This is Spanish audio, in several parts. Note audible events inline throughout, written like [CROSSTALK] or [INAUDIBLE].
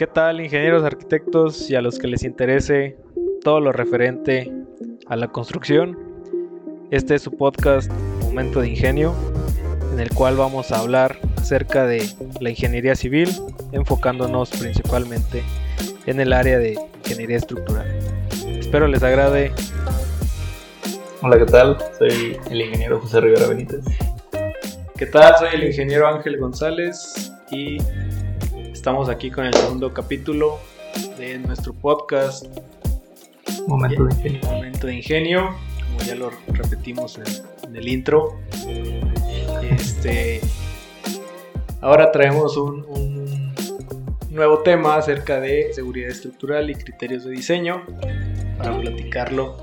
¿Qué tal ingenieros, arquitectos y a los que les interese todo lo referente a la construcción? Este es su podcast Momento de Ingenio, en el cual vamos a hablar acerca de la ingeniería civil, enfocándonos principalmente en el área de ingeniería estructural. Espero les agrade. Hola, ¿qué tal? Soy el ingeniero José Rivera Benítez. ¿Qué tal? Soy el ingeniero Ángel González y estamos aquí con el segundo capítulo de nuestro podcast Momento de Ingenio. Momento de Ingenio, como ya lo repetimos en, en el intro. Este, ahora traemos un, un nuevo tema acerca de seguridad estructural y criterios de diseño para platicarlo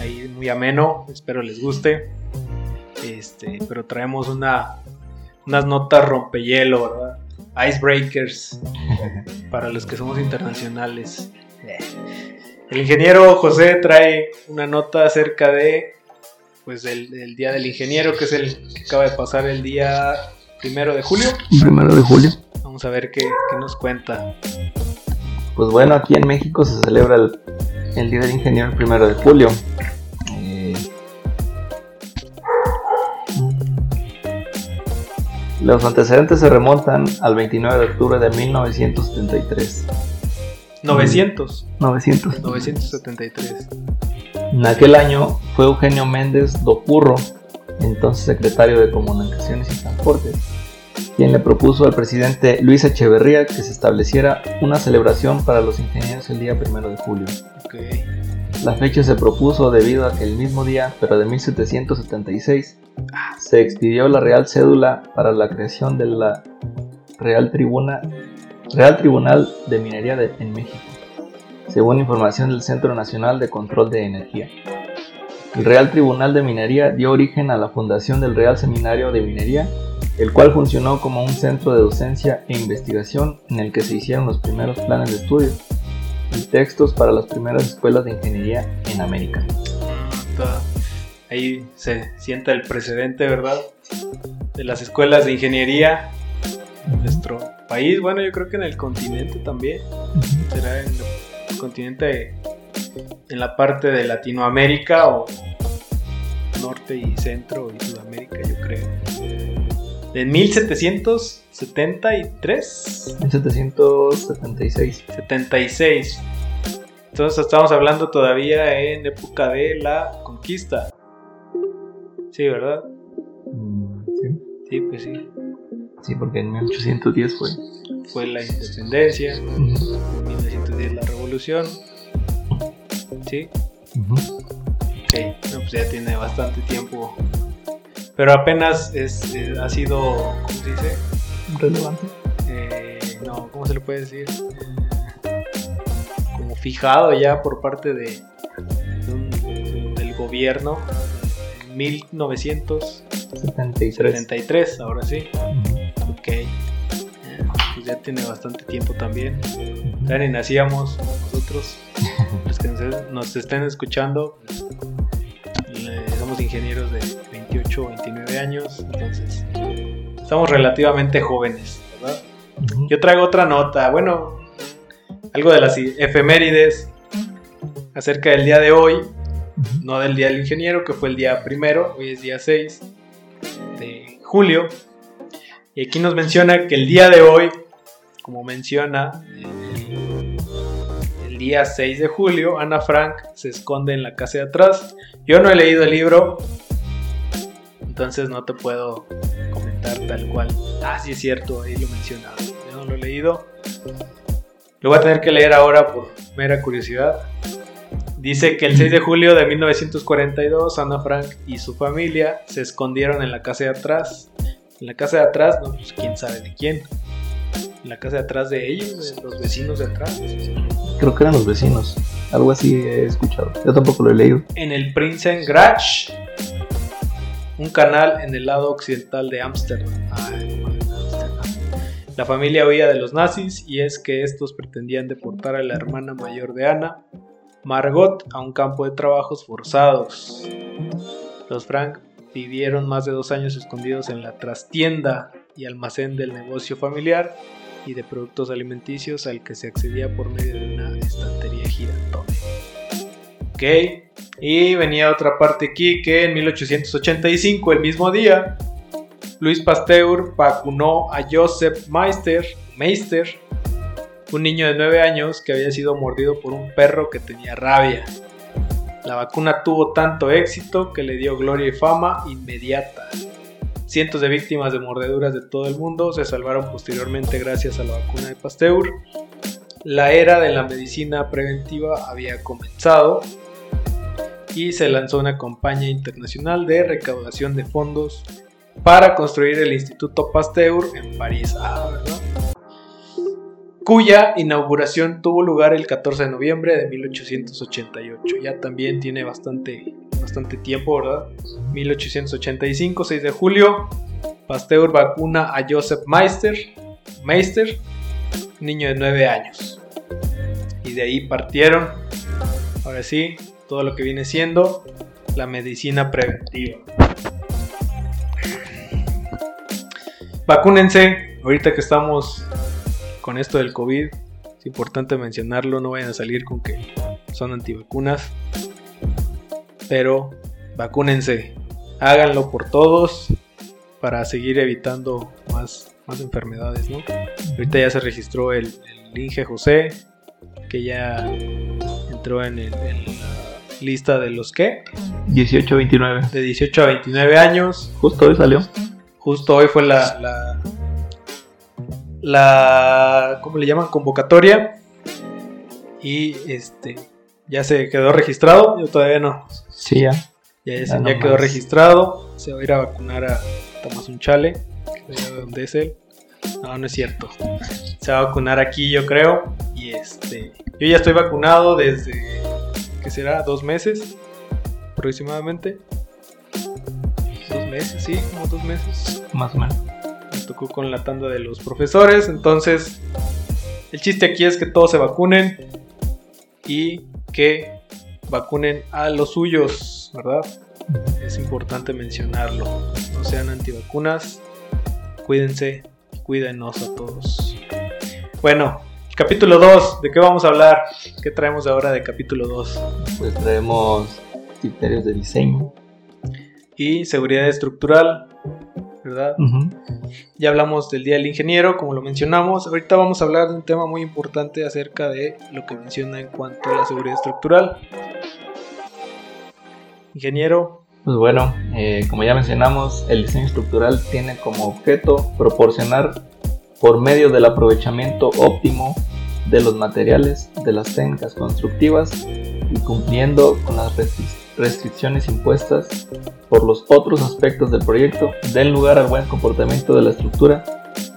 ahí muy ameno, espero les guste. Este, pero traemos una, unas notas rompehielo, ¿verdad? Icebreakers [LAUGHS] para los que somos internacionales. El ingeniero José trae una nota acerca de pues del, del día del ingeniero, que es el que acaba de pasar el día primero de julio. Primero de julio. Vamos a ver qué, qué nos cuenta. Pues bueno, aquí en México se celebra el, el Día del Ingeniero el primero de julio. Los antecedentes se remontan al 29 de octubre de 1973. 900. 900. 973. En aquel año fue Eugenio Méndez Dopurro, entonces secretario de Comunicaciones y Transportes, quien le propuso al presidente Luis Echeverría que se estableciera una celebración para los ingenieros el día 1 de julio. La fecha se propuso debido a que el mismo día, pero de 1776, se expidió la Real Cédula para la creación de la Real, Tribuna, Real Tribunal de Minería en México, según información del Centro Nacional de Control de Energía. El Real Tribunal de Minería dio origen a la fundación del Real Seminario de Minería, el cual funcionó como un centro de docencia e investigación en el que se hicieron los primeros planes de estudio y textos para las primeras escuelas de ingeniería en América. Ahí se sienta el precedente, ¿verdad? De las escuelas de ingeniería en nuestro país. Bueno, yo creo que en el continente también. Será en el continente, en la parte de Latinoamérica o norte y centro y Sudamérica, yo creo. En 1773, 1776. 76. Entonces estamos hablando todavía en época de la conquista. Sí, ¿verdad? Mm, Sí, Sí, pues sí. sí, porque en 1810 fue. Fue la independencia, en 1910 la revolución. Sí, Ujú. ok. No, pues ya tiene bastante tiempo. Pero apenas es, eh, ha sido, ¿cómo se dice? Relevante. Eh, no, ¿cómo se le puede decir? Eh, como fijado ya por parte de, de un- del gobierno en 1973, 73. ahora sí. Ok. Eh, Pues ya tiene bastante tiempo también. Ya ni nacíamos nosotros. Los que nos, nos estén escuchando, pues, somos ingenieros de 28 o 29 años. Entonces, estamos relativamente jóvenes, ¿verdad? Yo traigo otra nota, bueno, algo de las efemérides acerca del día de hoy, no del día del ingeniero, que fue el día primero, hoy es día 6 de julio. Y aquí nos menciona que el día de hoy, como menciona, el día 6 de julio, Ana Frank se esconde en la casa de atrás. Yo no he leído el libro, entonces no te puedo comentar tal cual. Ah, sí es cierto, ahí lo menciona. Yo no lo he leído. Lo voy a tener que leer ahora por mera curiosidad. Dice que el 6 de julio de 1942, Ana Frank y su familia se escondieron en la casa de atrás. En la casa de atrás, no, pues quién sabe de quién. En la casa de atrás de ellos, de los vecinos de atrás. Creo que eran los vecinos. Algo así he escuchado. Yo tampoco lo he leído. En el Prinsengracht, un canal en el lado occidental de Ámsterdam. La familia huía de los nazis y es que estos pretendían deportar a la hermana mayor de Ana, Margot, a un campo de trabajos forzados. Los Frank vivieron más de dos años escondidos en la trastienda y almacén del negocio familiar y de productos alimenticios al que se accedía por medio de una estantería giratoria. Y venía otra parte aquí que en 1885, el mismo día, Luis Pasteur vacunó a Joseph Meister, Meister, un niño de 9 años que había sido mordido por un perro que tenía rabia. La vacuna tuvo tanto éxito que le dio gloria y fama inmediata. Cientos de víctimas de mordeduras de todo el mundo se salvaron posteriormente gracias a la vacuna de Pasteur. La era de la medicina preventiva había comenzado y se lanzó una campaña internacional de recaudación de fondos para construir el Instituto Pasteur en París. Ah, ¿verdad? cuya inauguración tuvo lugar el 14 de noviembre de 1888. Ya también tiene bastante, bastante tiempo, ¿verdad? 1885, 6 de julio, Pasteur vacuna a Joseph Meister, Meister niño de 9 años. Y de ahí partieron, ahora sí, todo lo que viene siendo la medicina preventiva. Vacúnense, ahorita que estamos con esto del COVID, es importante mencionarlo, no vayan a salir con que son antivacunas, pero vacúnense, háganlo por todos para seguir evitando más, más enfermedades, ¿no? Ahorita ya se registró el, el Inge José, que ya entró en, el, en la lista de los que 18 29. de 18 a 29 años. Justo hoy salió. Justo hoy fue la, la, la ¿cómo le llaman? Convocatoria. Y este ya se quedó registrado. Yo todavía no. Sí, ya. Ya, Ya se- ya nomás. quedó registrado. Se va a ir a vacunar a Tomás Unchale. Dónde es él. No, no es cierto. Se va a vacunar aquí, yo creo. Y este. Yo ya estoy vacunado desde. ¿Qué será? ¿Dos meses? Aproximadamente. Dos meses, sí, como dos meses Más o menos. me tocó con la tanda de los profesores. Entonces, el chiste aquí es que todos se vacunen y que vacunen a los suyos, ¿verdad? Es importante mencionarlo. No sean antivacunas, cuídense cuídenos a todos. Bueno, capítulo 2, ¿de qué vamos a hablar? ¿Qué traemos ahora de capítulo 2? Pues traemos criterios de diseño. Y seguridad estructural, ¿verdad? Ujú. Ya hablamos del Día del Ingeniero, como lo mencionamos. Ahorita vamos a hablar de un tema muy importante acerca de lo que menciona en cuanto a la seguridad estructural. Ingeniero, Pues bueno, eh, como ya mencionamos, el diseño estructural tiene como objeto proporcionar por medio del aprovechamiento óptimo de los materiales, de las técnicas constructivas y cumpliendo con las restri- restricciones impuestas por los otros aspectos del proyecto, den lugar al buen comportamiento de la estructura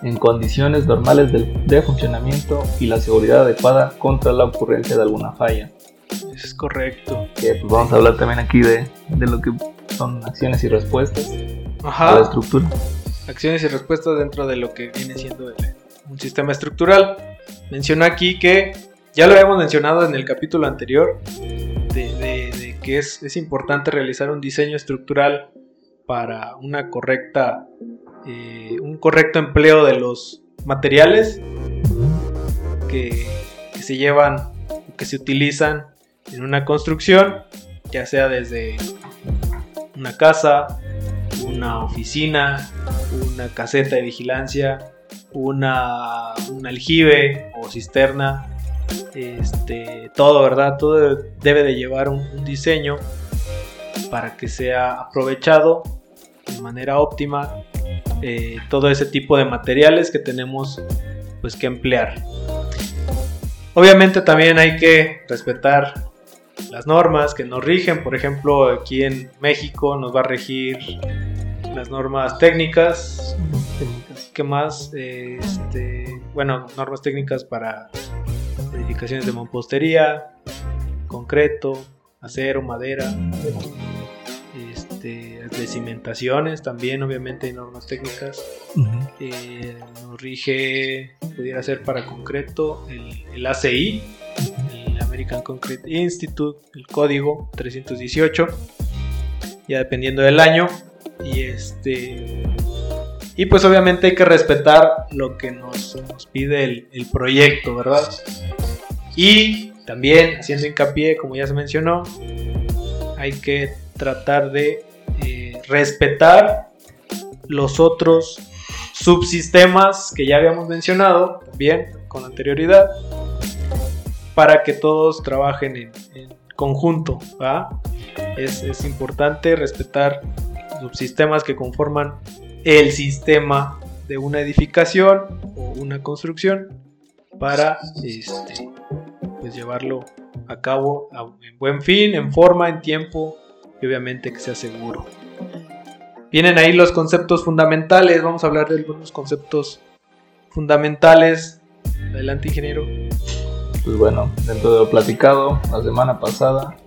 en condiciones normales de funcionamiento y la seguridad adecuada contra la ocurrencia de alguna falla. es correcto. Que, pues, vamos a hablar también aquí de, de lo que son acciones y respuestas a la Ajá. estructura. Acciones y respuestas dentro de lo que viene siendo un sistema estructural. Menciona aquí que ya lo habíamos mencionado en el capítulo anterior de, de- de que es, es importante realizar un diseño estructural para una correcta eh, un correcto empleo de los materiales que, que se llevan que se utilizan en una construcción ya sea desde una casa una oficina una caseta de vigilancia una un aljibe o cisterna. Este todo verdad todo debe de llevar un, diseño para que sea aprovechado de manera óptima eh, todo ese tipo de materiales que tenemos pues que emplear. Obviamente también hay que respetar las normas que nos rigen. Por ejemplo aquí en México nos va a regir las normas técnicas ¿Qué más? Este, bueno, normas técnicas para edificaciones de mampostería, concreto, acero, madera. Este, de cimentaciones también, obviamente hay normas técnicas. Eh, nos rige, pudiera ser para concreto, el, el ACI, el American Concrete Institute, el código 318, ya dependiendo del año. Y este Y pues obviamente hay que respetar lo que nos, pide el, proyecto, ¿verdad? Y también, haciendo hincapié, como ya se mencionó, hay que tratar de eh, respetar los otros subsistemas que ya habíamos mencionado también con anterioridad para que todos trabajen en, conjunto. Es, es importante respetar subsistemas que conforman el sistema de una edificación o una construcción para este, pues llevarlo a cabo en buen fin, en forma, en tiempo y obviamente que sea seguro. Vienen ahí los conceptos fundamentales, vamos a hablar de algunos conceptos fundamentales. Adelante, ingeniero. Pues bueno, dentro de lo platicado la semana pasada,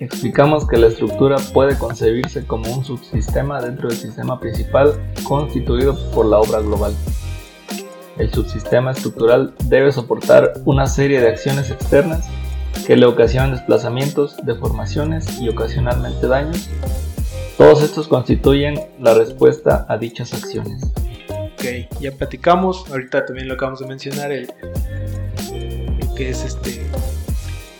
explicamos que la estructura puede concebirse como un subsistema dentro del sistema principal constituido por la obra global. El subsistema estructural debe soportar una serie de acciones externas que le ocasionan desplazamientos, deformaciones y ocasionalmente daños. Todos estos constituyen la respuesta a dichas acciones. Ok, ya platicamos, ahorita también lo acabamos de mencionar, el, lo que es este,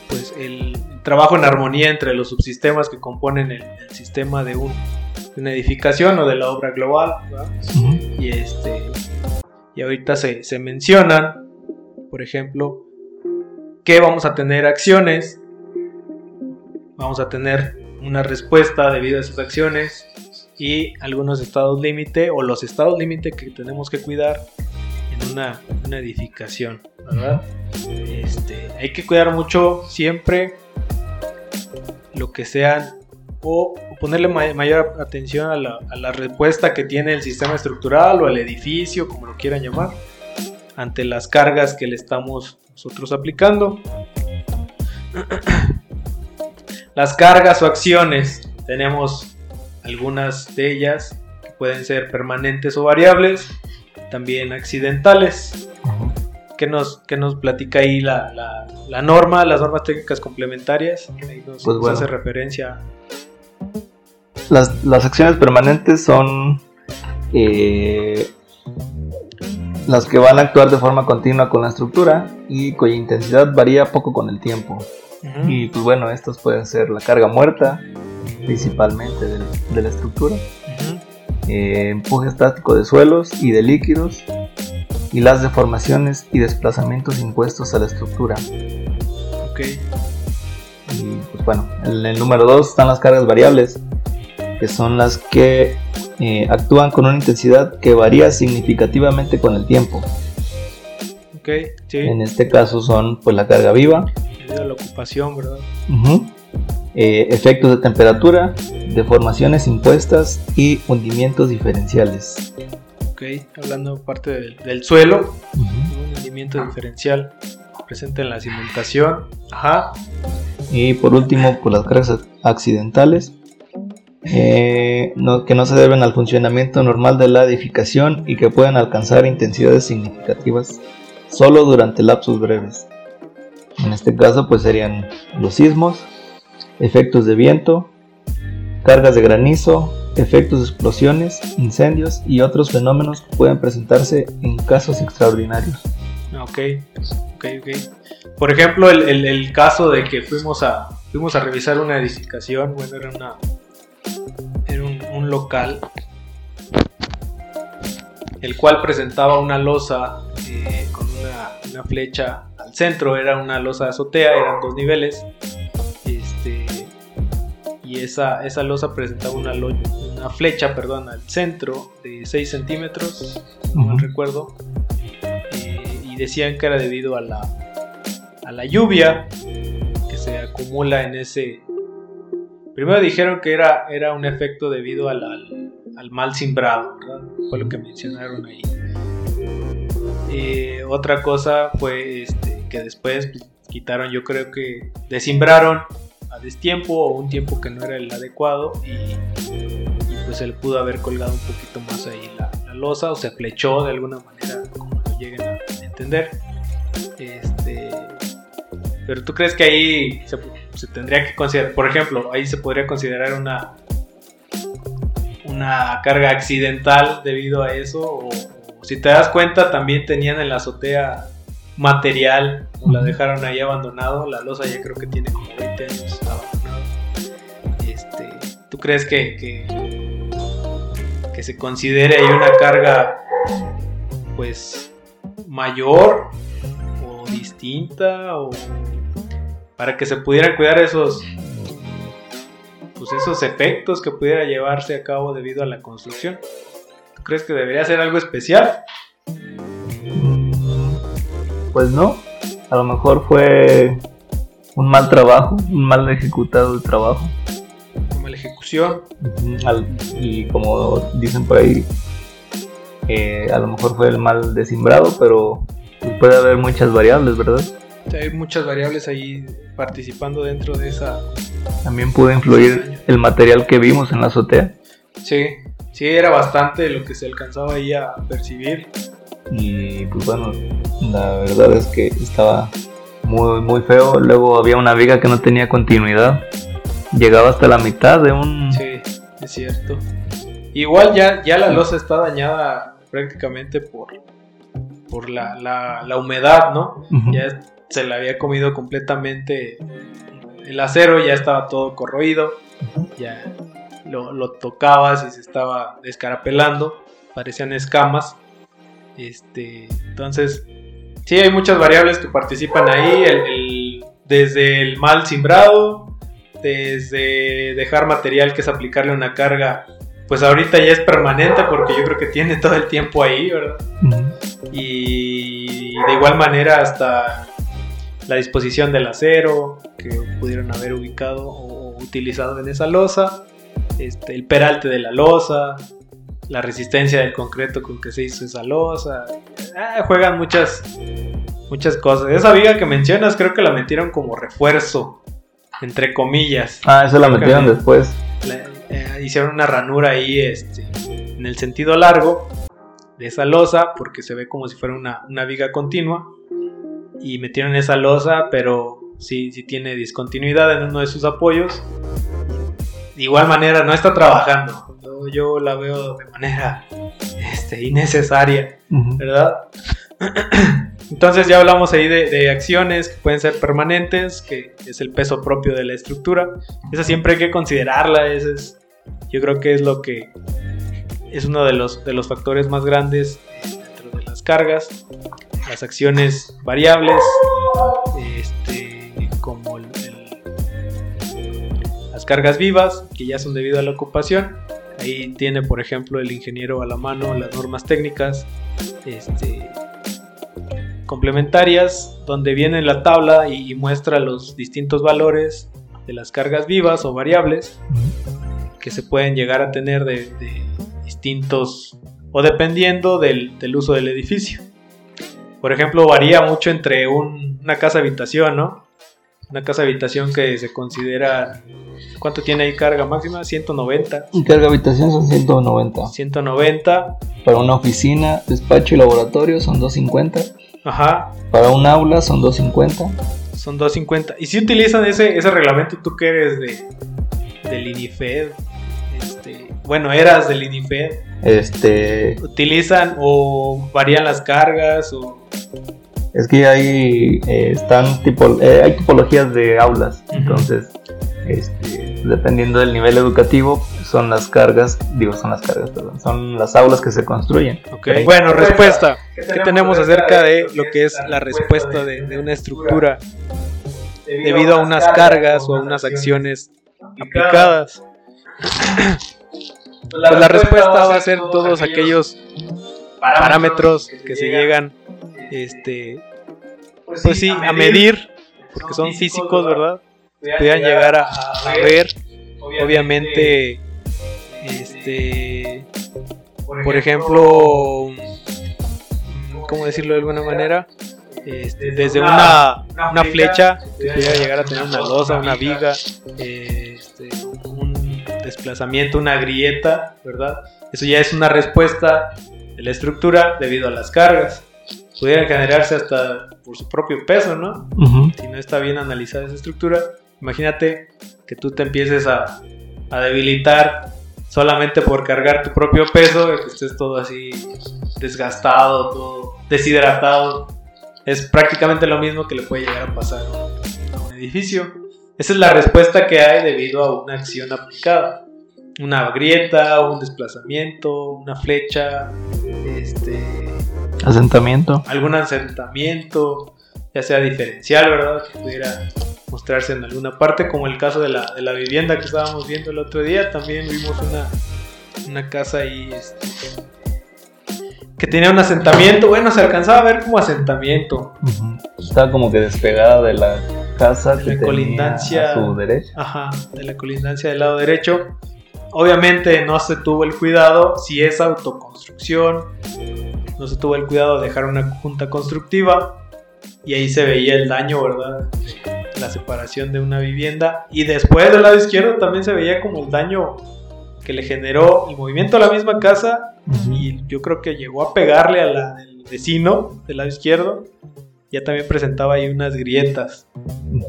pues el trabajo en armonía entre los subsistemas que componen el, el sistema de, un, de una edificación o de la obra global, y este, y ahorita se, se mencionan, por ejemplo, que vamos a tener acciones, vamos a tener una respuesta debido a esas acciones y algunos estados límite o los estados límite que tenemos que cuidar en una, una edificación, ¿verdad? Este, hay que cuidar mucho siempre lo que sean o ponerle ma- mayor atención a la, a la respuesta que tiene el sistema estructural o el edificio, como lo quieran llamar, ante las cargas que le estamos nosotros aplicando. [CLEARS THROAT] Las cargas o acciones, tenemos algunas de ellas que pueden ser permanentes o variables, también accidentales. ¿Qué nos, qué nos platica ahí la, la- la norma, las normas técnicas complementarias? Ahí nos, Pues bueno. hace referencia. Las, las acciones permanentes son eh, las que van a actuar de forma continua con la estructura y cuya intensidad varía poco con el tiempo. Y pues bueno, estas pueden ser la carga muerta, principalmente de, la estructura, Ujú. eh, empuje estático de suelos y de líquidos, y las deformaciones y desplazamientos impuestos a la estructura. Ok. Y pues bueno, en el número 2 están las cargas variables, que son las que eh, actúan con una intensidad que varía significativamente con el tiempo. Ok, sí. En este caso son pues la carga viva, Debido a la ocupación, ¿verdad? eh, efectos de temperatura, deformaciones impuestas y hundimientos diferenciales. Ok, hablando parte del, del suelo, un hundimiento diferencial presente en la cimentación. Ajá. Y por último, pues las cargas ac- accidentales, eh, no- que no se deben al funcionamiento normal de la edificación y que pueden alcanzar intensidades significativas solo durante lapsos breves. En este caso, pues serían los sismos, efectos de viento, cargas de granizo, efectos de explosiones, incendios y otros fenómenos pueden presentarse en casos extraordinarios. Ah, Ok, ok, ok. Por ejemplo, el, el- el caso de que fuimos a, fuimos a revisar una edificación, bueno, era una era un, un local el cual presentaba una losa eh, con una, una flecha al centro, era una losa de azotea, eran dos niveles, este, y esa, esa losa presentaba una, lo- una flecha perdón, al centro de 6 centímetros, no Ujú. recuerdo, eh, y decían que era debido a la, a la lluvia que se acumula en ese... Primero dijeron que era, era un efecto debido al, al, al mal simbrado, ¿verdad? fue lo que mencionaron ahí. Eh, otra cosa fue este, que después pues, quitaron, yo creo que desimbraron a destiempo o un tiempo que no era el adecuado y, pues se le pudo haber colgado un poquito más ahí la, la losa o se flechó de alguna manera, como lo lleguen a entender. Este, pero tú crees que ahí se, se tendría que considerar, por ejemplo, ahí se podría considerar una una carga accidental debido a eso. O, o si te das cuenta, también tenían en la azotea material, o la dejaron ahí abandonado. La losa ya creo que tiene como 20 años abandonado. Este, ¿Tú crees que, que, que se considere ahí una carga pues mayor o distinta o para que se pudieran cuidar esos pues esos efectos que pudiera llevarse a cabo debido a la construcción. ¿Tú crees que debería ser algo especial? Pues no, a lo mejor fue un mal trabajo, un mal ejecutado el trabajo. La ejecución. Al- y como dicen por ahí, eh, a lo mejor fue el mal desimbrado, pero pues, puede haber muchas variables, ¿verdad? Hay muchas variables ahí participando dentro de esa. También pudo influir el material que vimos en la azotea. Sí, sí, era bastante lo que se alcanzaba ahí a percibir. Y pues bueno, la verdad es que estaba muy, muy feo. Luego había una viga que no tenía continuidad. Llegaba hasta la mitad de un... Sí, es cierto. Igual ya, ya la losa está dañada prácticamente por, por la, la, la humedad, ¿no? Ya se le había comido completamente el acero, ya estaba todo corroído, ya lo, lo tocabas y se estaba descarapelando, parecían escamas. Este, entonces, sí, hay muchas variables que participan ahí, el- el- desde el mal simbrado, desde dejar material que es aplicarle una carga, pues ahorita ya es permanente porque yo creo que tiene todo el tiempo ahí, ¿verdad? Y de igual manera hasta la disposición del acero que pudieron haber ubicado o utilizado en esa losa, este, el peralte de la losa, la resistencia del concreto con que se hizo esa losa, Ah, juegan muchas muchas cosas. Esa viga que mencionas creo que la metieron como refuerzo, entre comillas. Ah, eso la metieron después. le- eh, hicieron una ranura ahí este, en el sentido largo de esa losa porque se ve como si fuera una, una viga continua y metieron esa losa pero sí, sí tiene discontinuidad en uno de sus apoyos de igual manera no está trabajando yo, yo la veo de manera este, innecesaria. ¿verdad? [CLEARS THROAT] Entonces ya hablamos ahí de, de acciones que pueden ser permanentes, que es el peso propio de la estructura. Esa siempre hay que considerarla, ese es, yo creo que es lo que es uno de los, de los factores más grandes dentro de las cargas. Las acciones variables, este, como el- el- las cargas vivas, que ya son debido a la ocupación. Ahí tiene, por ejemplo, el ingeniero a la mano las normas técnicas este, complementarias, donde viene la tabla y, y muestra los distintos valores de las cargas vivas o variables que se pueden llegar a tener de, de distintos o dependiendo del, del uso del edificio. Por ejemplo, varía mucho entre un- una casa habitación, ¿no? Una casa habitación que se considera. ¿Cuánto tiene ahí carga máxima? 190. Y carga habitación son 190. 190. Para una oficina, despacho y laboratorio son 250. Ajá. Para un aula son 250. Son 250. Y si utilizan ese, ese reglamento, tú que eres de, del INIFED, este, bueno, eras del INIFED, Este, utilizan o varían las cargas o... es que hay eh, están tipo, eh, hay tipologías de aulas, entonces este, dependiendo del nivel educativo son las cargas, digo son las cargas, perdón, son las aulas que se construyen. Ok. Bueno, respuesta. ¿Qué tenemos acerca de lo que es la respuesta de, de una estructura debido a unas cargas o a unas acciones aplicadas? [COUGHS] Pues la respuesta va a ser todos aquellos parámetros que se llegan este pues sí a medir porque son físicos verdad pudieran llegar a, a ver obviamente este por ejemplo mm, cómo decirlo de alguna manera Este, desde una, una flecha que pudiera llegar a tener una losa una viga este, un desplazamiento una grieta verdad eso ya es una respuesta de la estructura debido a las cargas. Pudieran generarse hasta por su propio peso no si no está bien analizada esa estructura, imagínate que tú te empieces a, a debilitar solamente por cargar tu propio peso, que estés todo así desgastado, todo deshidratado. Es prácticamente lo mismo que le puede llegar a pasar a un edificio. Esa es la respuesta que hay debido a una acción aplicada. Una grieta, un desplazamiento, una flecha, este, asentamiento. Algún asentamiento, ya sea diferencial, ¿verdad? Que pudiera mostrarse en alguna parte, como el caso de la, de la vivienda que estábamos viendo el otro día. También vimos una, una casa ahí este, que tenía un asentamiento. Bueno, se alcanzaba a ver como asentamiento. Estaba como que despegada de la casa de la colindancia a su derecha. Ajá, de la colindancia del lado derecho. Obviamente no se tuvo el cuidado, si es autoconstrucción, no se tuvo el cuidado de dejar una junta constructiva y ahí se veía el daño, ¿verdad? La separación de una vivienda y después del lado izquierdo también se veía como el daño que le generó el movimiento a la misma casa y yo creo que llegó a pegarle a la del vecino del lado izquierdo. Ya también presentaba ahí unas grietas.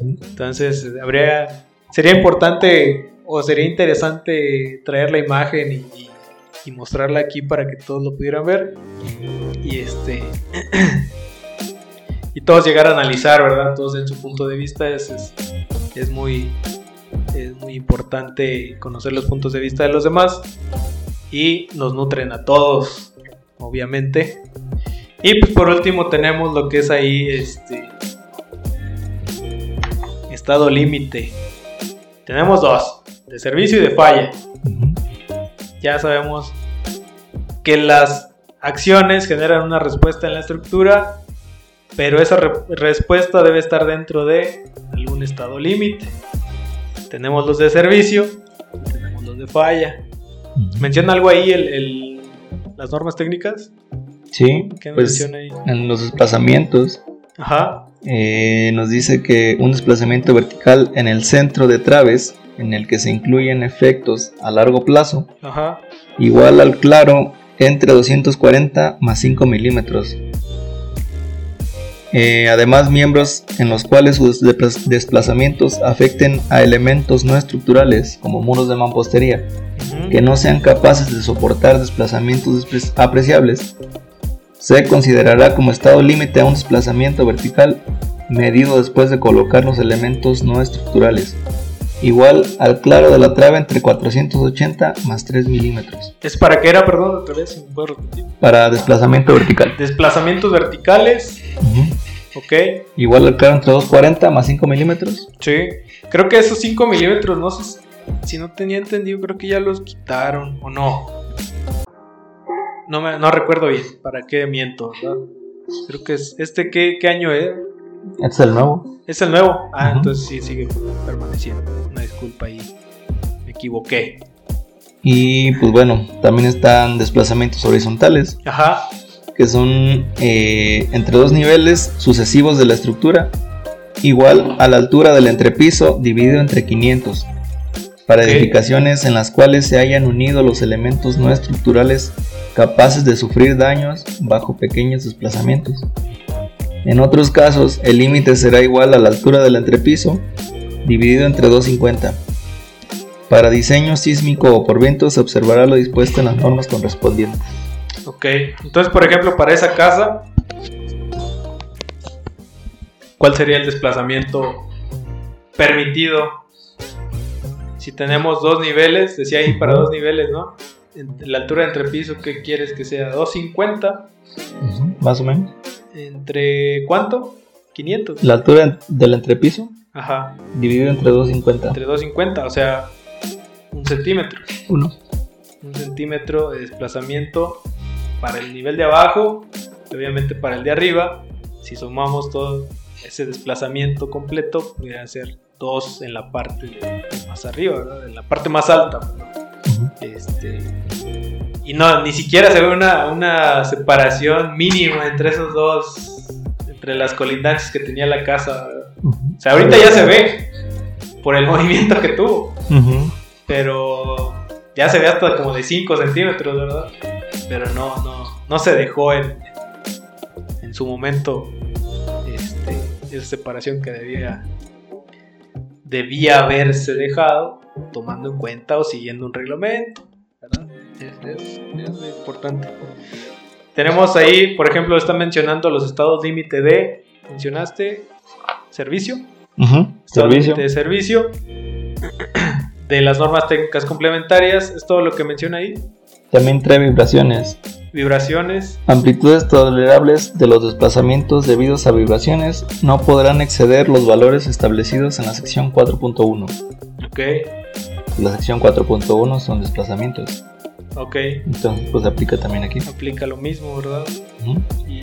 Entonces, habría sería importante o sería interesante traer la imagen y, mostrarla aquí para que todos lo pudieran ver. Y este. [CLEARS THROAT] y todos llegar a analizar, ¿verdad? Todos en su punto de vista. Es, es, muy. Es muy importante conocer los puntos de vista de los demás. Y nos nutren a todos, obviamente. Y pues por último tenemos lo que es ahí este estado límite. Tenemos dos de servicio y de falla. Ya sabemos que las acciones generan una respuesta en la estructura, pero esa respuesta debe estar dentro de algún estado límite. Tenemos los de servicio, tenemos los de falla. ¿Menciona algo ahí el, las normas técnicas? Sí, pues, en los desplazamientos. Eh, nos dice que un desplazamiento vertical en el centro de traves en el que se incluyen efectos a largo plazo, igual al claro entre 240 más 5 milímetros. Eh, además, miembros en los cuales sus desplazamientos afecten a elementos no estructurales, como muros de mampostería, que no sean capaces de soportar desplazamientos apreciables, se considerará como estado límite a un desplazamiento vertical medido después de colocar los elementos no estructurales igual al claro de la trave entre 480 más 3 milímetros. ¿Es para qué era, perdón, otra vez? Para desplazamiento vertical. Desplazamientos verticales. Ok. Igual al claro entre 240 más 5 milímetros. Sí. Creo que esos 5 milímetros, no sé si no tenía entendido, creo que ya los quitaron o no. No, me, no recuerdo bien, para qué miento, ¿verdad? Creo que es. ¿Este qué, qué año es? Este es el nuevo. Es el nuevo. Ah, entonces sí sigue permaneciendo. Una disculpa ahí. Me equivoqué. Y pues bueno, también están desplazamientos horizontales. Ajá. Que son eh, entre dos niveles sucesivos de la estructura. Igual a la altura del entrepiso dividido entre 500. Para edificaciones en las cuales se hayan unido los elementos no estructurales capaces de sufrir daños bajo pequeños desplazamientos. En otros casos, el límite será igual a la altura del entrepiso, dividido entre 250. Para diseño sísmico o por viento se observará lo dispuesto en las normas correspondientes. Ok, entonces por ejemplo para esa casa, ¿cuál sería el desplazamiento permitido? Si tenemos dos niveles, decía ahí para dos niveles, ¿no? La altura de entrepiso, ¿qué quieres que sea? 250. Más o menos. ¿Entre cuánto? 500. La altura del entrepiso. Ajá. Dividido entre 250. Entre 250, o sea, un centímetro. Uno. Un centímetro de desplazamiento para el nivel de abajo y obviamente para el de arriba. Si sumamos todo ese desplazamiento completo, podría ser dos en la parte más arriba, ¿verdad? En la parte más alta. Este y no, ni siquiera se ve una, separación mínima entre esos dos, entre las colindancias que tenía la casa. O sea, ahorita ya se ve por el [LAUGHS] movimiento que tuvo. Pero ya se ve hasta como de 5 centímetros, ¿verdad? Pero no, no, no se dejó en, en su momento este, esa separación que debía, debía haberse dejado tomando en cuenta o siguiendo un reglamento. Es, es- es importante. Tenemos ahí, por ejemplo, está mencionando los estados límite de, mencionaste, servicio. Ujú, Estado Servicio. de servicio. [CLEARS THROAT] De las normas técnicas complementarias, es todo lo que menciona ahí. También trae vibraciones. Vibraciones, Amplitudes tolerables de los desplazamientos debidos a vibraciones no podrán exceder los valores establecidos en la sección 4.1. ok, La sección 4.1 son desplazamientos. ok, Entonces, pues aplica también aquí. aplica lo mismo, ¿verdad? Y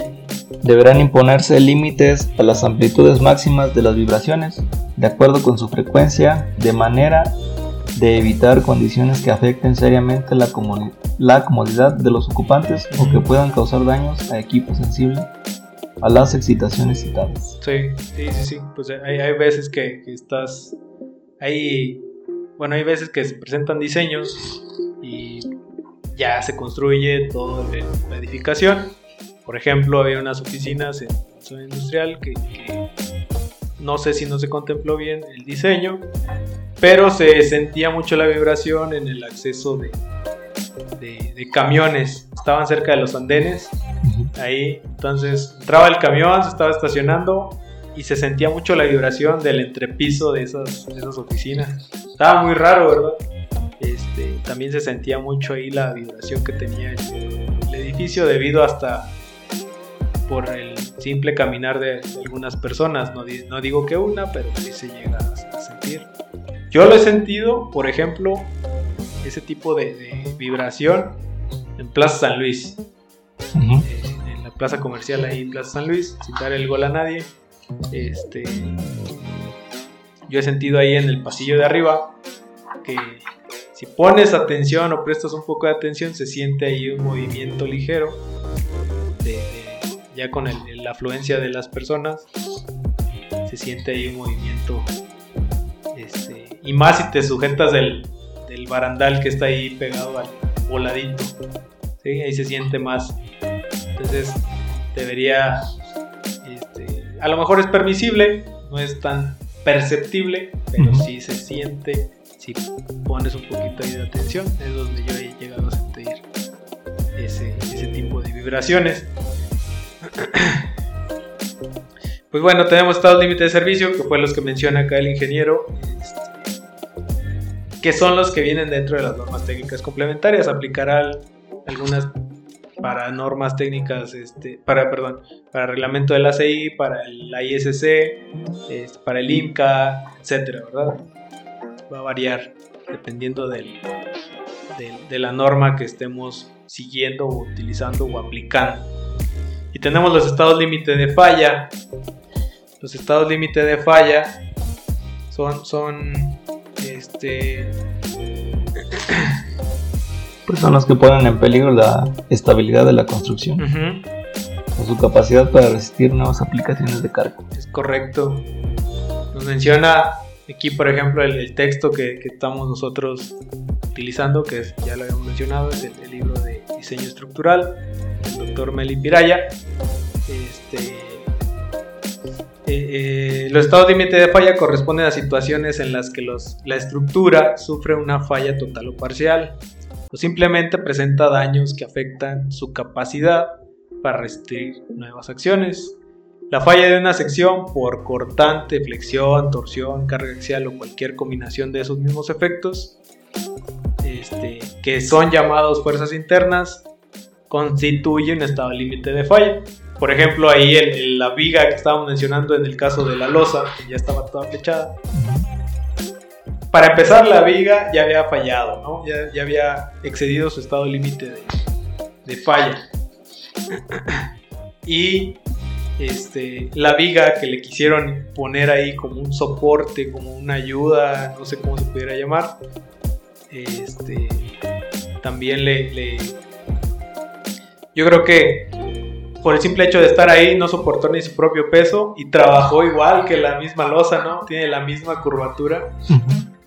Deberán imponerse límites a las amplitudes máximas de las vibraciones, de acuerdo con su frecuencia, de manera de evitar condiciones que afecten seriamente la, la comodidad de los ocupantes o que puedan causar daños a equipos sensibles a las excitaciones citadas. Sí, sí, sí, sí. Pues hay, hay veces que, que estás. Hay. Bueno, hay veces que se presentan diseños y ya se construye toda la edificación. Por ejemplo, había unas oficinas en zona industrial que, que no sé si no se contempló bien el diseño, pero se sentía mucho la vibración en el acceso de, de- de camiones. Estaban cerca de los andenes ahí. Entonces entraba el camión, se estaba estacionando y se sentía mucho la vibración del entrepiso de esas, de esas oficinas. Estaba muy raro, ¿verdad? Este, también se sentía mucho ahí la vibración que tenía el, el edificio debido hasta por el simple caminar de, algunas personas. No, no digo que una, pero sí se llega a sentir. Yo lo he sentido, por ejemplo, ese tipo de, de vibración en Plaza San Luis eh, en la plaza comercial ahí en Plaza San Luis, sin dar el gol a nadie. Este, yo he sentido ahí en el pasillo de arriba que si pones atención o prestas un poco de atención, se siente ahí un movimiento ligero, de- de- ya con el- la afluencia de las personas, se siente ahí un movimiento. Y más si te sujetas del, del barandal que está ahí pegado al voladito. ¿sí? Ahí se siente más. Entonces debería, este, a lo mejor es permisible, no es tan perceptible, pero Ujú. sí se siente si pones un poquito ahí de atención, es donde yo he llegado a sentir ese, ese tipo de vibraciones. [CLEARS THROAT] Pues bueno, tenemos estados límite de servicio, que fue los que menciona acá el ingeniero, que son los que vienen dentro de las normas técnicas complementarias. Aplicará algunas para normas técnicas, este, para, perdón, para reglamento de la CI, para el- ISC, este, para el IMCA, etcétera, ¿verdad? Va a variar dependiendo del- de la norma que estemos siguiendo o utilizando o aplicando. Y tenemos los estados límite de falla. Los estados límite de falla son, son este, Pues son los que ponen en peligro la estabilidad de la construcción o su capacidad para resistir nuevas aplicaciones de carga. Es correcto. Nos menciona aquí, por ejemplo, el, el texto que, que estamos nosotros utilizando, que es- ya lo habíamos mencionado, es el, el libro de diseño estructural del doctor Meli Piraya. Este, eh, eh, los estados límite de falla corresponden a situaciones en las que los- la estructura sufre una falla total o parcial, o simplemente presenta daños que afectan su capacidad para resistir nuevas acciones. La falla de una sección por cortante, flexión, torsión, carga axial o cualquier combinación de esos mismos efectos, este, que son llamados fuerzas internas, constituye un estado límite de falla. Por ejemplo, ahí el- la viga que estábamos mencionando en el caso de la losa, que ya estaba toda flechada. Para empezar, la viga ya había fallado, ¿no? Ya, ya había excedido su estado límite de, de falla. [COUGHS] Y este, la viga que le quisieron poner ahí como un soporte, como una ayuda, no sé cómo se pudiera llamar, este, también le, le- Yo creo que por el simple hecho de estar ahí no soportó ni su propio peso y trabajó igual que la misma losa, ¿no? Tiene la misma curvatura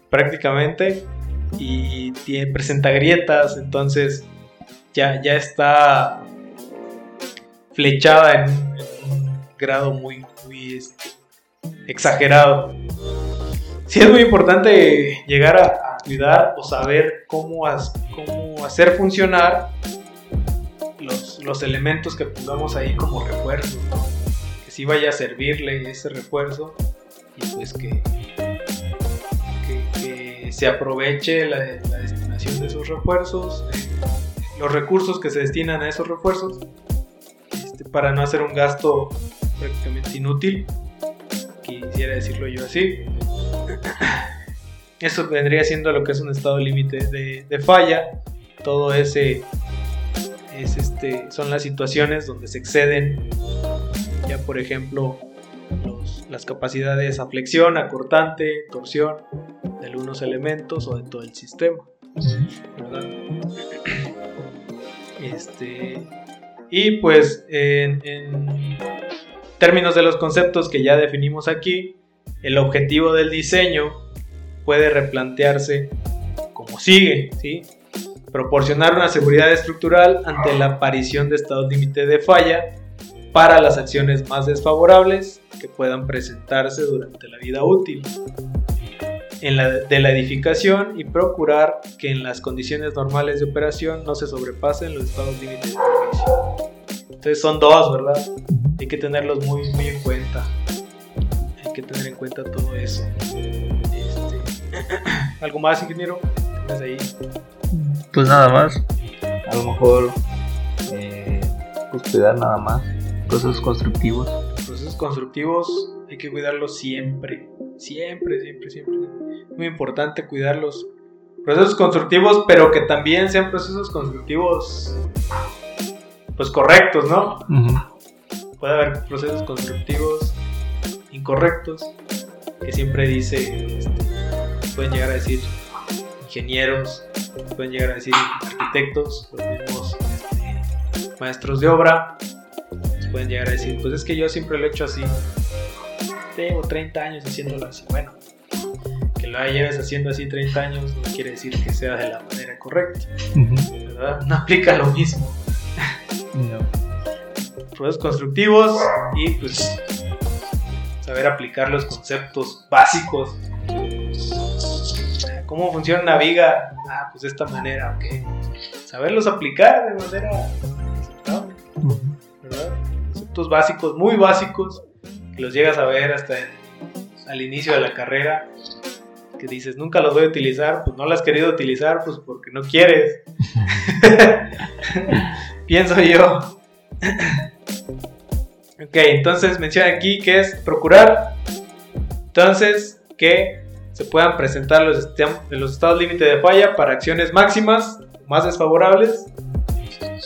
prácticamente y tiene, presenta grietas, entonces ya, ya está flechada en, un- en un grado muy, muy este, exagerado. Sí es muy importante llegar a, a cuidar o saber cómo, as- cómo hacer funcionar los, los elementos que pongamos ahí como refuerzo, que si vaya a servirle ese refuerzo y pues que, que, se aproveche la, destinación de esos refuerzos, eh, los recursos que se destinan a esos refuerzos, este, para no hacer un gasto prácticamente inútil, quisiera decirlo yo así. Eso vendría siendo lo que es un estado límite de, falla. Todo ese es este, son las situaciones donde se exceden ya por ejemplo las capacidades a flexión, a cortante, torsión de algunos elementos o de todo el sistema. Este, y pues en, en términos de los conceptos que ya definimos aquí, el objetivo del diseño puede replantearse como sigue, ¿sí? Proporcionar una seguridad estructural ante la aparición de estados límite de falla para las acciones más desfavorables que puedan presentarse durante la vida útil de la edificación y procurar que en las condiciones normales de operación no se sobrepasen los estados límite de servicio. Entonces son dos, ¿verdad? Hay que tenerlos muy, muy en cuenta. Hay que tener en cuenta todo eso. [CLEARS THROAT] ¿Algo más, ingeniero? ahí? Pues nada más. A lo mejor, eh, pues cuidar nada más. Procesos constructivos. Procesos constructivos hay que cuidarlos siempre. Siempre, siempre, siempre. Muy importante cuidarlos. Procesos constructivos, pero que también sean procesos constructivos, pues correctos, ¿no? Puede haber procesos constructivos incorrectos, que siempre dice este, pueden llegar a decir ingenieros, pueden llegar a decir arquitectos, los mismos este, maestros de obra, pueden llegar a decir, pues es que yo siempre lo he hecho así, tengo 30 años haciéndolo así, bueno, que lo lleves haciendo así 30 años no quiere decir que sea de la manera correcta, ¿verdad? No aplica lo mismo. No. Procesos constructivos y pues saber aplicar los conceptos básicos ¿Cómo funciona una viga? Ah, pues de esta manera, ok. Saberlos aplicar de manera aceptable, ¿verdad? Conceptos básicos, muy básicos, que los llegas a ver hasta al inicio de la carrera, que dices, nunca los voy a utilizar, pues no los has querido utilizar, pues porque no quieres. [LAUGHS] Pienso yo. ok, entonces menciona aquí que es procurar, entonces, que se puedan presentar los, los estados límite de falla para acciones máximas más desfavorables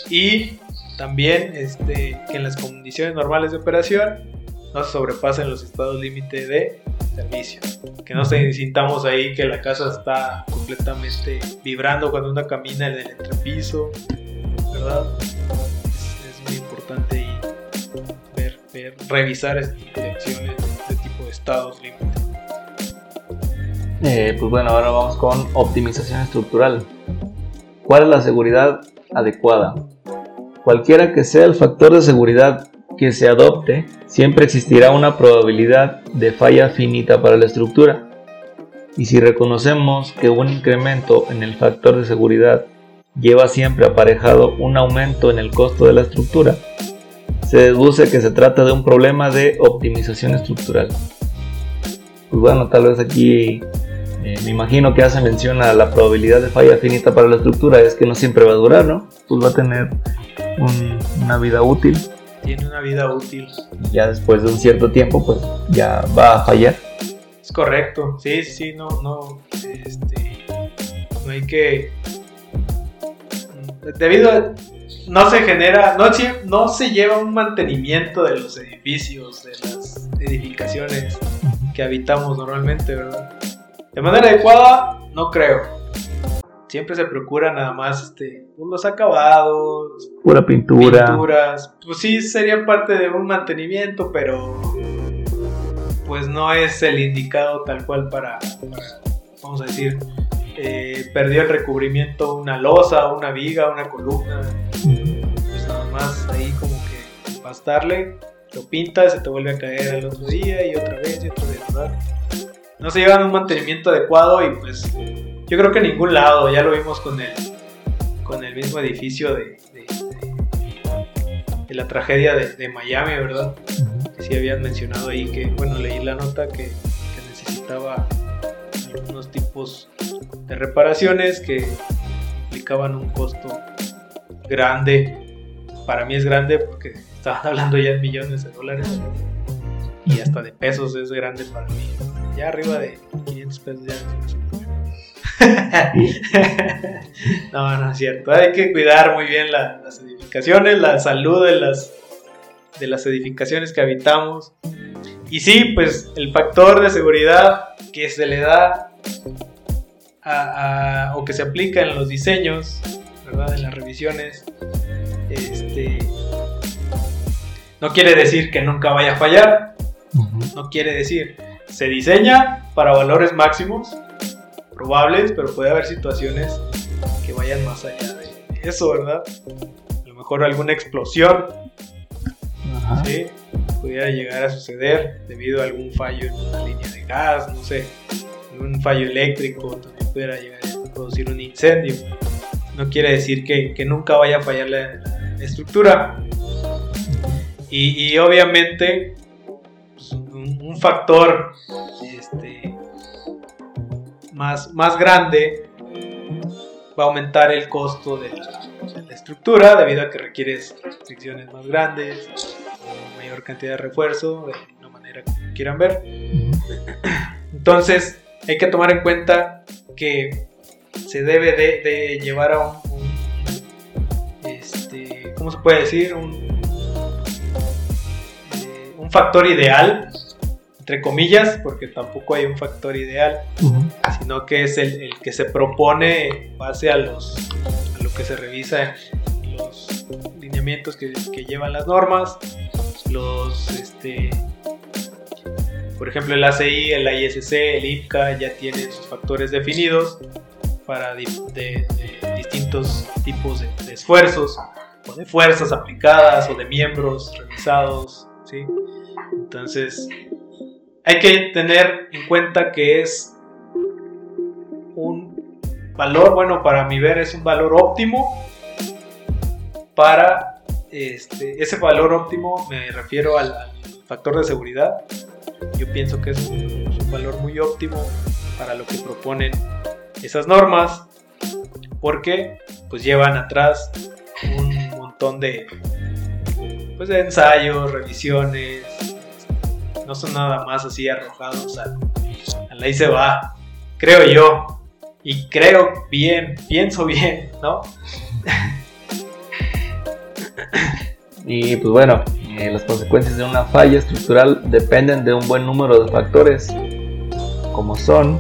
y también este, que en las condiciones normales de operación no se sobrepasen los estados límite de servicio. Que no se sintamos ahí que la casa está completamente vibrando cuando uno camina en el entrepiso, ¿verdad? Es, muy importante ver, ver, revisar este tipo de acciones, este tipo de estados límite. Eh, pues bueno, ahora vamos con optimización estructural. ¿Cuál es la seguridad adecuada? Cualquiera que sea el factor de seguridad que se adopte, siempre existirá una probabilidad de falla finita para la estructura. Y si reconocemos que un incremento en el factor de seguridad lleva siempre aparejado un aumento en el costo de la estructura, se deduce que se trata de un problema de optimización estructural. Pues bueno, tal vez aquí eh, me imagino que hace mención a la probabilidad de falla finita para la estructura, es que no siempre va a durar, ¿no? Pues va a tener una vida útil. Tiene una vida útil. Ya después de un cierto tiempo, pues ya va a fallar. Es correcto, sí, sí, no, no, este, no hay que... Debido a, no se genera, no, no se lleva un mantenimiento de los edificios, de las edificaciones que habitamos normalmente, ¿verdad? De manera adecuada, no creo. Siempre se procura nada más este, pues, los acabados, pura pintura. Pinturas. Pues sí, sería parte de un mantenimiento, pero pues no es el indicado tal cual para, vamos a decir, eh, perdió el recubrimiento una losa, una viga, una columna. Pues nada más ahí como que pastarle, lo pintas, se te vuelve a caer al otro día y otra vez y otra vez, ¿verdad? No se llevan un mantenimiento adecuado y pues yo creo que en ningún lado, ya lo vimos con el con el mismo edificio de, de, de la tragedia de, Miami, ¿verdad? Que sí habían mencionado ahí que, bueno, leí la nota que, que necesitaba algunos tipos de reparaciones que implicaban un costo grande. Para mí es grande porque estaban [LAUGHS] hablando ya en millones de dólares y hasta de pesos es grande para mí. Ya arriba de 500 pesos ya [LAUGHS] no, no es cierto. Hay que cuidar muy bien las edificaciones, la salud de las, de las edificaciones que habitamos. Y sí, pues el factor de seguridad que se le da o que se aplica en los diseños, ¿verdad? En las revisiones, este, no quiere decir que nunca vaya a fallar, no quiere decir, se diseña para valores máximos, probables, pero puede haber situaciones que vayan más allá de eso, ¿verdad? A lo mejor alguna explosión, ¿sí? Pudiera llegar a suceder debido a algún fallo en una línea de gas, no sé, un fallo eléctrico, también pudiera llegar a producir un incendio. No quiere decir que, nunca vaya a fallar la, estructura. Y, obviamente pues, un, factor este, más, más grande va a aumentar el costo de la, estructura debido a que requieres restricciones más grandes mayor cantidad de refuerzo de una manera que quieran ver. Entonces hay que tomar en cuenta que se debe de, llevar a un, este, ¿cómo se puede decir? Un, eh, un factor ideal entre comillas, porque tampoco hay un factor ideal, sino que es el, que se propone en base a, los, a lo que se revisa en los lineamientos que, llevan las normas, los, este, por ejemplo, el ACI, el ISC, el IPCA ya tienen sus factores definidos para de, distintos tipos de, esfuerzos, o de fuerzas aplicadas, o de miembros revisados, ¿sí? Entonces, hay que tener en cuenta que es un valor, bueno, para mi ver es un valor óptimo para este, ese valor óptimo me refiero al, factor de seguridad. Yo pienso que es un, valor muy óptimo para lo que proponen esas normas porque pues llevan atrás un montón de pues de ensayos, revisiones, no son nada más así arrojados al, ahí se va, creo yo, y creo bien, pienso bien, ¿no? [LAUGHS] y pues bueno, eh, las consecuencias de una falla estructural dependen de un buen número de factores, como son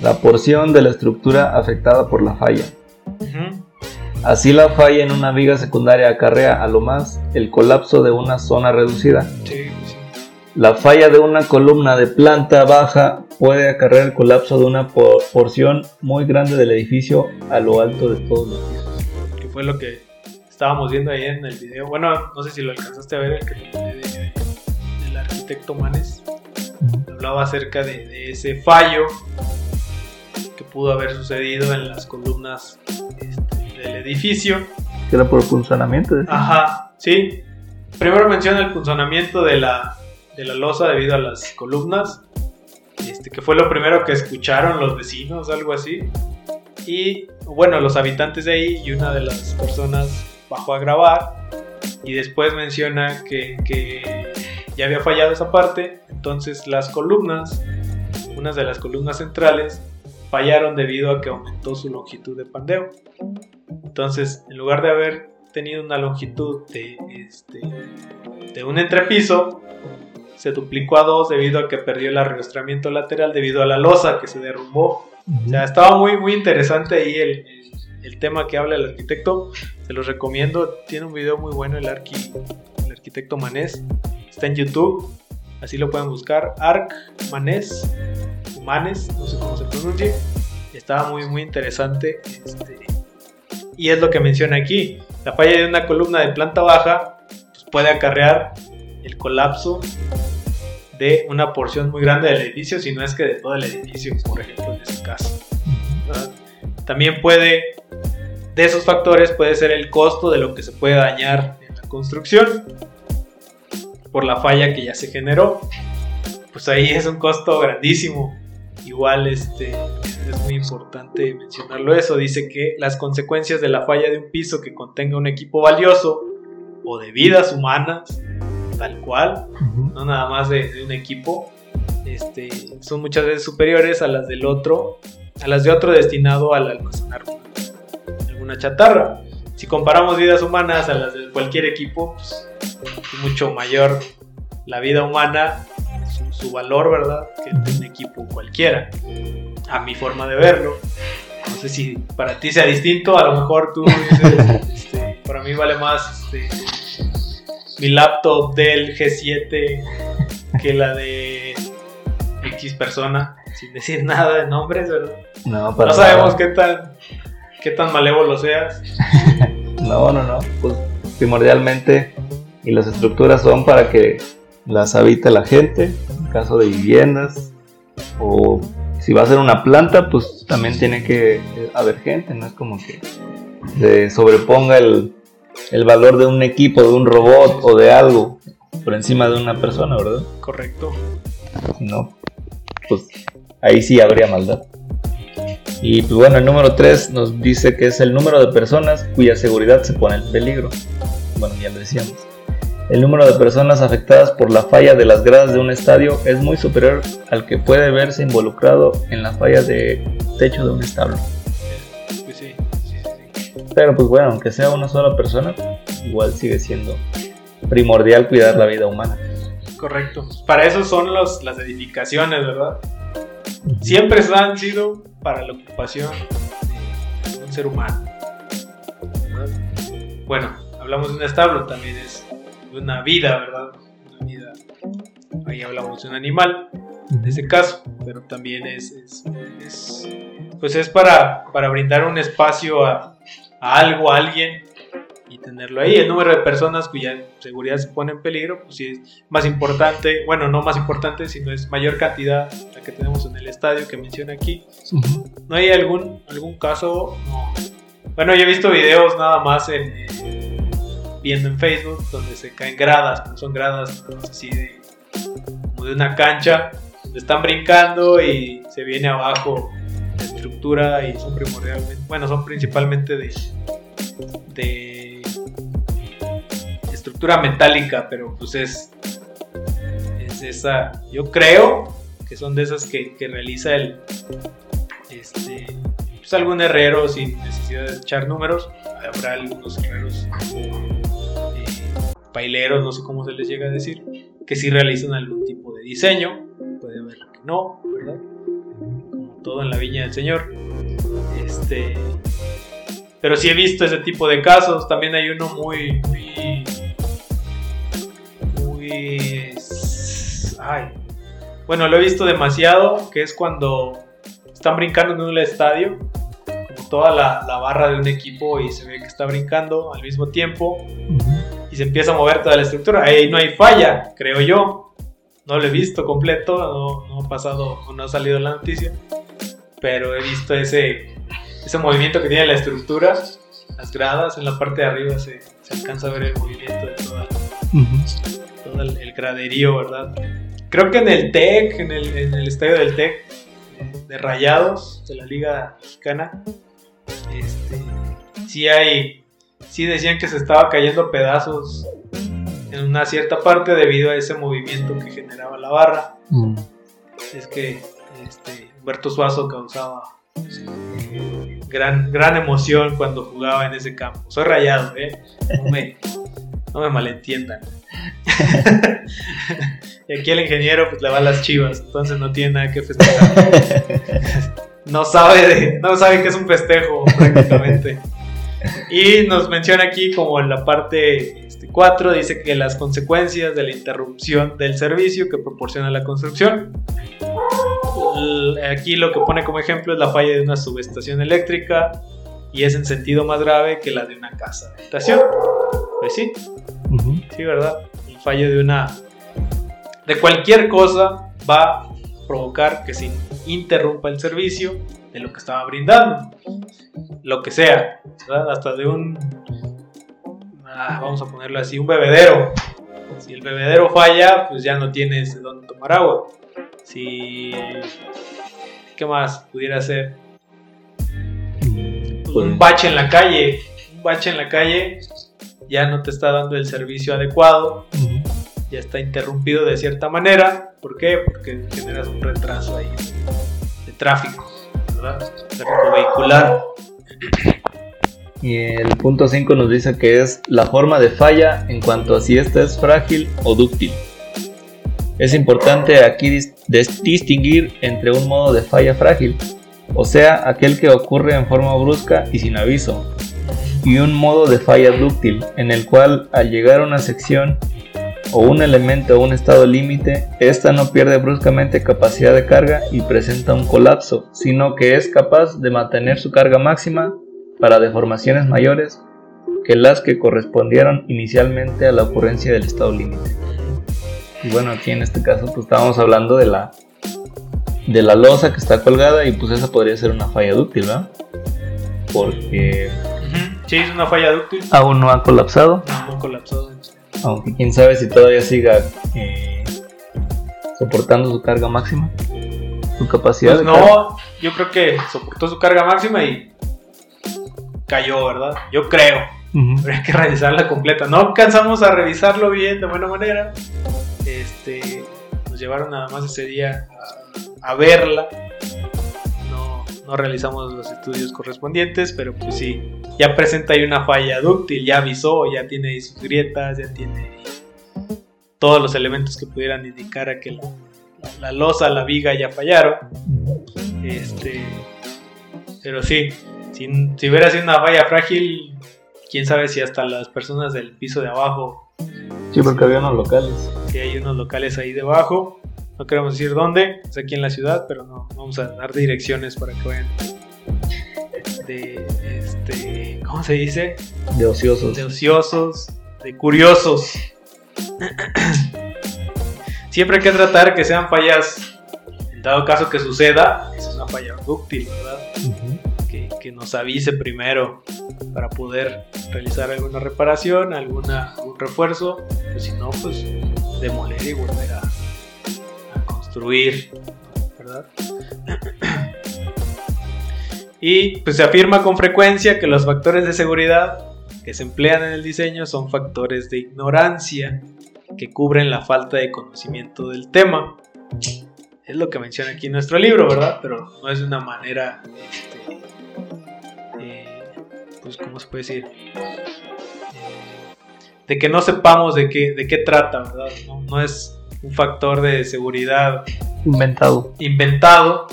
la porción de la estructura afectada por la falla. Así la falla en una viga secundaria acarrea a lo más el colapso de una zona reducida. Sí. La falla de una columna de planta baja puede acarrear el colapso de una porción muy grande del edificio a lo alto de todos los pisos. Que fue lo que estábamos viendo ahí en el video. Bueno, no sé si lo alcanzaste a ver, el que de, del arquitecto Manes. Hablaba acerca de, ese fallo que pudo haber sucedido en las columnas este, del edificio. Que era por funcionamiento. Ajá, sí. Primero menciona el funcionamiento de la, de la losa debido a las columnas, este, que fue lo primero que escucharon los vecinos, algo así. Y bueno, los habitantes de ahí y una de las personas bajó a grabar y después menciona que, que ya había fallado esa parte, entonces las columnas, unas de las columnas centrales, fallaron debido a que aumentó su longitud de pandeo. Entonces, en lugar de haber tenido una longitud de, este, de un entrepiso, se duplicó a dos debido a que perdió el arrastramiento lateral debido a la losa que se derrumbó. O sea, estaba muy, muy interesante ahí el, el, tema que habla el arquitecto. Se los recomiendo. Tiene un video muy bueno el, arqui, el arquitecto Manés. Está en YouTube. Así lo pueden buscar. Arc Manés. Manes, no sé cómo se pronuncia. Estaba muy, muy interesante. Este, y es lo que menciona aquí. La falla de una columna de planta baja pues, puede acarrear el colapso de una porción muy grande del edificio, si no es que de todo el edificio, por ejemplo, en este caso. También puede de esos factores puede ser el costo de lo que se puede dañar en la construcción por la falla que ya se generó. Pues ahí es un costo grandísimo. Igual este, es muy importante mencionarlo eso. Dice que las consecuencias de la falla de un piso que contenga un equipo valioso o de vidas humanas, tal cual, no nada más de, un equipo, este, son muchas veces superiores a las del otro, a las de otro destinado al almacenar alguna chatarra. Si comparamos vidas humanas a las de cualquier equipo, pues, es mucho mayor la vida humana, su, valor, ¿verdad? Que un equipo cualquiera, a mi forma de verlo. No sé si para ti sea distinto, a lo mejor tú dices, [LAUGHS] este, para mí vale más este, mi laptop del G7 que la de X persona, sin decir nada de nombres, ¿verdad? No, no sabemos qué tan, qué tan malévolo seas. [LAUGHS] no, no, no. Pues primordialmente, y las estructuras son para que las habite la gente, en caso de viviendas, o si va a ser una planta, pues también tiene que haber gente, no es como que se sobreponga el, el valor de un equipo, de un robot o de algo por encima de una persona, ¿verdad? Correcto. Si no, pues ahí sí habría maldad. Y pues bueno, el número 3 nos dice que es el número de personas cuya seguridad se pone en peligro. Bueno, ya lo decíamos. El número de personas afectadas por la falla de las gradas de un estadio es muy superior al que puede verse involucrado en la falla de techo de un establo. Pero pues bueno, aunque sea una sola persona, igual sigue siendo primordial cuidar la vida humana. Correcto. Para eso son los, las edificaciones, ¿verdad? Siempre han sido para la ocupación de un ser humano. Bueno, hablamos de un establo, también es de una vida, ¿verdad? Una vida. Ahí hablamos de un animal, en ese caso, pero también es, es pues es para, para brindar un espacio a, a algo, a alguien y tenerlo ahí. El número de personas cuya seguridad se pone en peligro, pues sí es más importante, bueno, no más importante, sino es mayor cantidad la que tenemos en el estadio que menciona aquí. ¿No hay algún, algún caso? Bueno, yo he visto videos nada más en, viendo en Facebook donde se caen gradas, son gradas así de, como de una cancha, donde están brincando y se viene abajo estructura y son primordialmente, bueno, son principalmente de, de estructura metálica, pero pues es, es esa, yo creo que son de esas que, realiza el, este, pues algún herrero sin necesidad de echar números, habrá algunos herreros eh, paileros, no sé cómo se les llega a decir, que sí realizan algún tipo de diseño, puede haber que no, ¿verdad? Todo en la viña del Señor. Este, pero sí he visto ese tipo de casos. También hay uno muy, muy, muy, ay, bueno, lo he visto demasiado, que es cuando están brincando en un estadio, como toda la, barra de un equipo y se ve que está brincando al mismo tiempo y se empieza a mover toda la estructura. Ahí no hay falla, creo yo. No lo he visto completo, no, ha pasado, no ha salido la noticia pero he visto ese, ese movimiento que tiene la estructura, las gradas, en la parte de arriba se, se alcanza a ver el movimiento de todo el, graderío, ¿verdad? Creo que en el TEC, en el, en el estadio del TEC, de Rayados, de la Liga Mexicana, este, sí hay, sí decían que se estaba cayendo pedazos en una cierta parte debido a ese movimiento que generaba la barra. Es que este, Humberto Suazo causaba gran, gran emoción cuando jugaba en ese campo. Soy rayado, ¿eh? No me, malentiendan. [LAUGHS] y aquí el ingeniero pues le va a las chivas, entonces no tiene nada que festejar. no sabe no sabe que es un festejo prácticamente. Y nos menciona aquí como en la parte 4 este, dice que las consecuencias de la interrupción del servicio que proporciona la construcción aquí lo que pone como ejemplo es la falla de una subestación eléctrica y es en sentido más grave que la de una casa de habitación. Pues sí, sí, ¿verdad? El fallo de una... de cualquier cosa va provocar que se interrumpa el servicio de lo que estaba brindando. Lo que sea, hasta de un, ah, vamos a ponerlo así, un bebedero. Si el bebedero falla, pues ya no tienes de dónde tomar agua. Si... ¿Qué más pudiera ser? Pues un bache en la calle. Un bache en la calle ya no te está dando el servicio adecuado. Ya está interrumpido de cierta manera. ¿Por qué? Porque generas un retraso ahí de tráfico, ¿verdad? Tráfico vehicular. Y el punto 5 nos dice que es la forma de falla en cuanto a si esta es frágil o dúctil. Es importante aquí distinguir entre un modo de falla frágil, o sea, aquel que ocurre en forma brusca y sin aviso, y un modo de falla dúctil, en el cual al llegar a una sección o un elemento o un estado límite, ésta no pierde bruscamente capacidad de carga y presenta un colapso, sino que es capaz de mantener su carga máxima para deformaciones mayores que las que correspondieron inicialmente a la ocurrencia del estado límite. Y bueno, aquí en este caso pues estábamos hablando de la de la losa que está colgada y pues esa podría ser una falla dúctil, ¿verdad? Porque Sí, es una falla dúctil. Aún no ha colapsado. No, ha colapsado. Aunque quién sabe si todavía siga eh, soportando su carga máxima. Su capacidad. Pues no, yo creo que soportó su carga máxima y cayó, ¿verdad? Yo creo. Pero hay que revisarla completa. No alcanzamos a revisarlo bien de buena manera. Este, nos llevaron nada más ese día a verla no realizamos los estudios correspondientes, pero pues sí, ya presenta ahí una falla dúctil, ya avisó, ya tiene sus grietas, ya tiene todos los elementos que pudieran indicar a que la, la, losa, la viga ya fallaron. Este, pero sí, si, si hubiera sido una falla frágil, quién sabe si hasta las personas del piso de abajo. Sí, porque había unos locales. Hay unos locales ahí debajo no queremos decir dónde, es aquí en la ciudad, pero no vamos a dar direcciones para que vayan. De, este, ¿cómo se dice? De ociosos. De ociosos, de curiosos. [CLEARS THROAT] Siempre hay que tratar que sean fallas, en dado caso que suceda, es una falla dúctil, ¿verdad? Que, nos avise primero para poder realizar alguna reparación, alguna, algún refuerzo, pues si no, pues demoler y volver a, ¿verdad? [CLEARS THROAT] Y pues se afirma con frecuencia que los factores de seguridad que se emplean en el diseño son factores de ignorancia que cubren la falta de conocimiento del tema. Es lo que menciona aquí nuestro libro, ¿verdad? Pero no es una manera, este, pues, ¿cómo se puede decir? Eh, de que no sepamos de qué, de qué trata, ¿verdad? No, no es un factor de seguridad inventado. Inventado.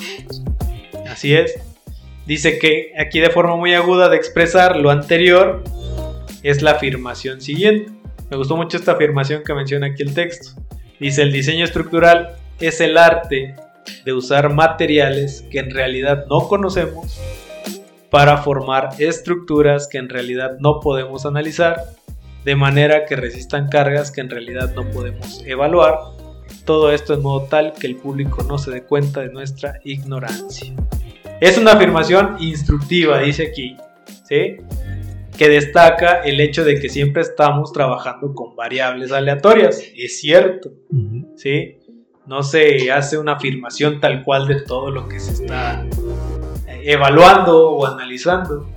Así es. Dice que aquí de forma muy aguda de expresar lo anterior es la afirmación siguiente. Me gustó mucho esta afirmación que menciona aquí el texto. Dice, el diseño estructural es el arte de usar materiales que en realidad no conocemos para formar estructuras que en realidad no podemos analizar, de manera que resistan cargas que en realidad no podemos evaluar todo esto en modo tal que el público no se dé cuenta de nuestra ignorancia. Es una afirmación instructiva, dice aquí, ¿sí? que destaca el hecho de que siempre estamos trabajando con variables aleatorias. Es cierto, ¿sí? No se hace una afirmación tal cual de todo lo que se está evaluando o analizando.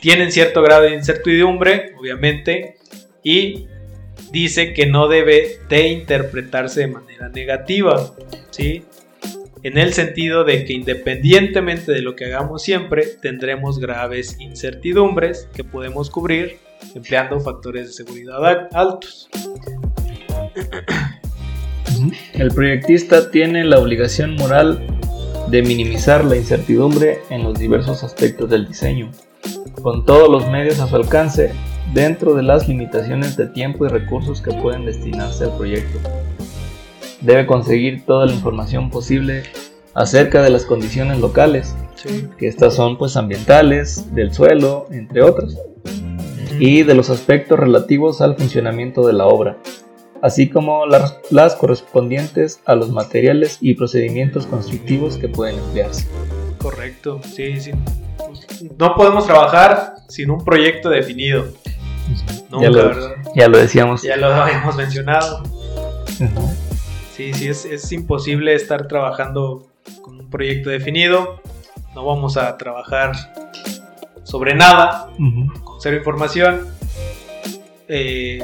Tienen cierto grado de incertidumbre, obviamente, y dice que no debe de interpretarse de manera negativa, ¿sí? En el sentido de que independientemente de lo que hagamos siempre, tendremos graves incertidumbres que podemos cubrir empleando factores de seguridad altos. El proyectista tiene la obligación moral de minimizar la incertidumbre en los diversos aspectos del diseño, con todos los medios a su alcance dentro de las limitaciones de tiempo y recursos que pueden destinarse al proyecto. Debe conseguir toda la información posible acerca de las condiciones locales, que estas son pues ambientales, del suelo, entre otros, y de los aspectos relativos al funcionamiento de la obra, así como las, las correspondientes a los materiales y procedimientos constructivos que pueden emplearse. Correcto, sí, sí. No podemos trabajar sin un proyecto definido. Nunca, ya, lo, ¿verdad? ya lo decíamos. Ya lo hemos mencionado. Sí, sí, es, es imposible estar trabajando con un proyecto definido. No vamos a trabajar sobre nada, con cero información. Eh,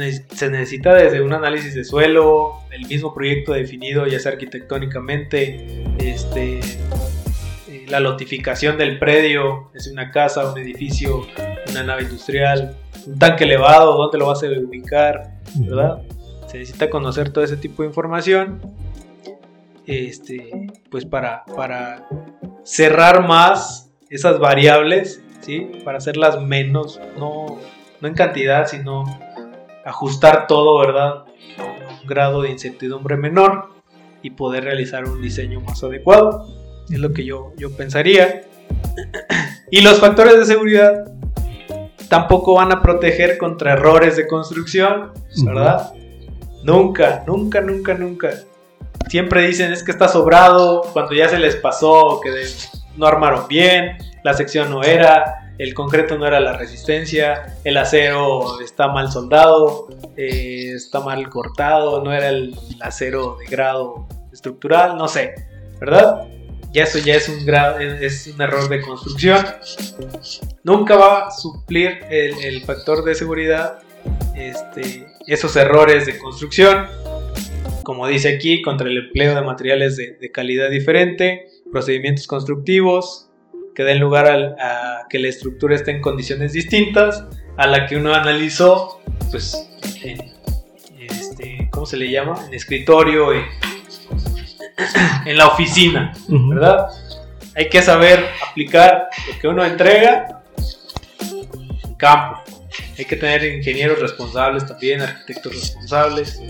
se necesita desde un análisis de suelo, el mismo proyecto definido, ya sea arquitectónicamente, este, eh, la lotificación del predio, es una casa, un edificio, una nave industrial, un tanque elevado, dónde lo vas a ubicar, ¿verdad? Se necesita conocer todo ese tipo de información. Este, pues para, para cerrar más esas variables, ¿sí? Para hacerlas menos, no, no en cantidad, sino ajustar todo, ¿verdad? A un grado de incertidumbre menor y poder realizar un diseño más adecuado. Es lo que yo, yo pensaría. [CLEARS THROAT] Y los factores de seguridad tampoco van a proteger contra errores de construcción, ¿verdad? Nunca, nunca, nunca, nunca. Siempre dicen es que está sobrado cuando ya se les pasó, que no armaron bien, la sección no era, el concreto no era la resistencia, el acero está mal soldado, eh, está mal cortado, no era el acero de grado estructural, no sé, ¿verdad? Ya eso ya es un, es un error de construcción. Nunca va a suplir el, factor de seguridad este, esos errores de construcción. Como dice aquí, contra el empleo de materiales de calidad diferente, procedimientos constructivos que den lugar al- a que la estructura esté en condiciones distintas a la que uno analizó, pues, en, este, ¿cómo se le llama? En escritorio, en, en la oficina. ¿verdad? Hay que saber aplicar lo que uno entrega en campo. Hay que tener ingenieros responsables también, arquitectos responsables.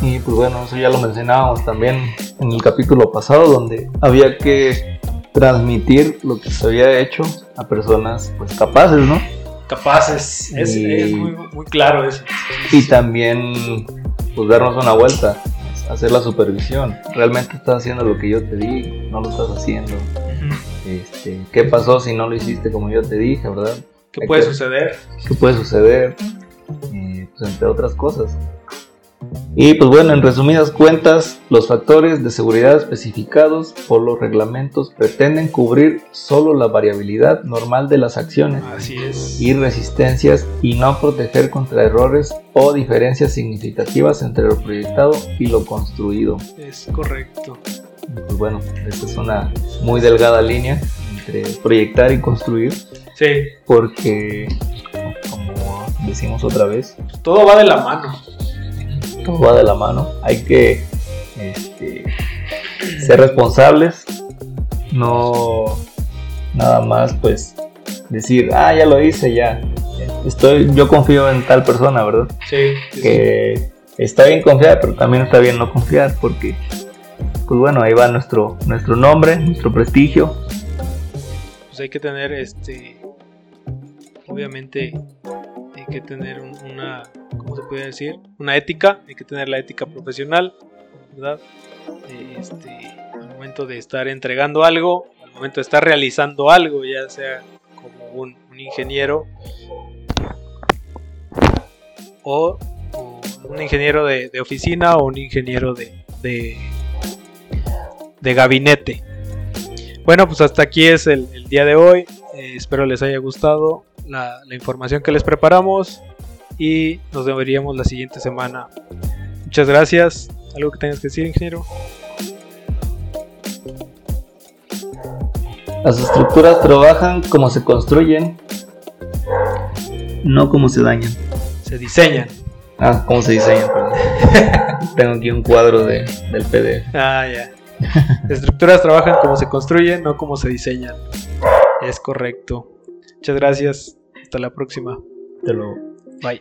Y pues bueno, eso ya lo mencionábamos también en el capítulo pasado, donde había que transmitir lo que se había hecho a personas pues capaces, ¿no? Capaces. Es, Y- es muy, muy claro eso. Y también pues darnos una vuelta, hacer la supervisión. ¿Realmente estás haciendo lo que yo te di? ¿No lo estás haciendo? Este, ¿Qué pasó si no lo hiciste como yo te dije, verdad? ¿Qué Hay puede que- suceder? qué puede suceder, eh, pues, entre otras cosas. Y pues bueno, en resumidas cuentas, los factores de seguridad especificados por los reglamentos pretenden cubrir solo la variabilidad normal de las acciones Así es. y resistencias y no proteger contra errores o diferencias significativas entre lo proyectado y lo construido. Es correcto. Pues bueno, esta es una muy delgada línea entre proyectar y construir Sí, porque, como decimos otra vez, todo va de la mano. Todo va de la mano. Hay que este, ser responsables, no nada más pues decir, ah, ya lo hice, ya. Estoy, yo confío en tal persona, ¿verdad? Sí, sí, sí. Que está bien confiar, pero también está bien no confiar, porque, pues bueno, ahí va nuestro, nuestro nombre, nuestro prestigio. pues hay que tener este obviamente hay que tener un- una cómo se puede decir una ética hay que tener la ética profesional verdad Eh, este al momento de estar entregando algo al momento de estar realizando algo ya sea como un, ingeniero o, un ingeniero de, oficina o un ingeniero de, de, gabinete. Bueno, pues hasta aquí es el, el día de hoy. Eh, espero les haya gustado la, la información que les preparamos y nos veríamos la siguiente semana. Muchas gracias. ¿Algo que tengas que decir, ingeniero? Las estructuras trabajan como se construyen, no como se dañan. Se diseñan. Ah, cómo se diseñan, perdón. [LAUGHS] Tengo aquí un cuadro de, del PDF. Ah, ya. Las estructuras trabajan como se construyen, no como se diseñan. Es correcto. Muchas gracias. Hasta la próxima. Te lo Bye.